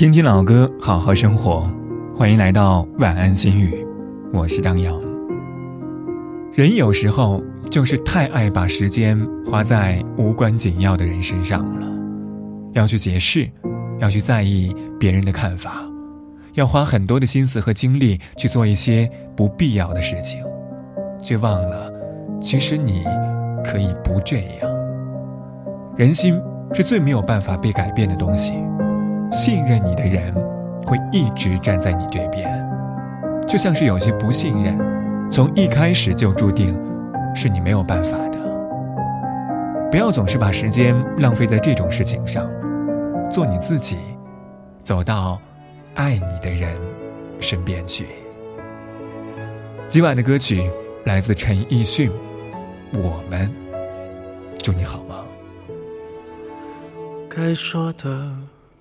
听听老歌，好好生活。欢迎来到晚安心语，我是张扬。人有时候就是太爱把时间花在无关紧要的人身上了，要去解释，要去在意别人的看法，要花很多的心思和精力去做一些不必要的事情，却忘了，其实你可以不这样。人心是最没有办法被改变的东西。信任你的人，会一直站在你这边，就像是有些不信任，从一开始就注定是你没有办法的。不要总是把时间浪费在这种事情上，做你自己，走到爱你的人身边去。今晚的歌曲来自陈奕迅，《我们》，祝你好梦。该说的。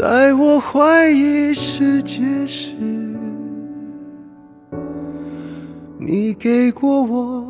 在我怀疑世界时，你给过我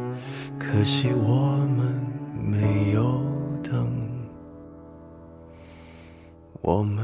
可惜我们没有等。我们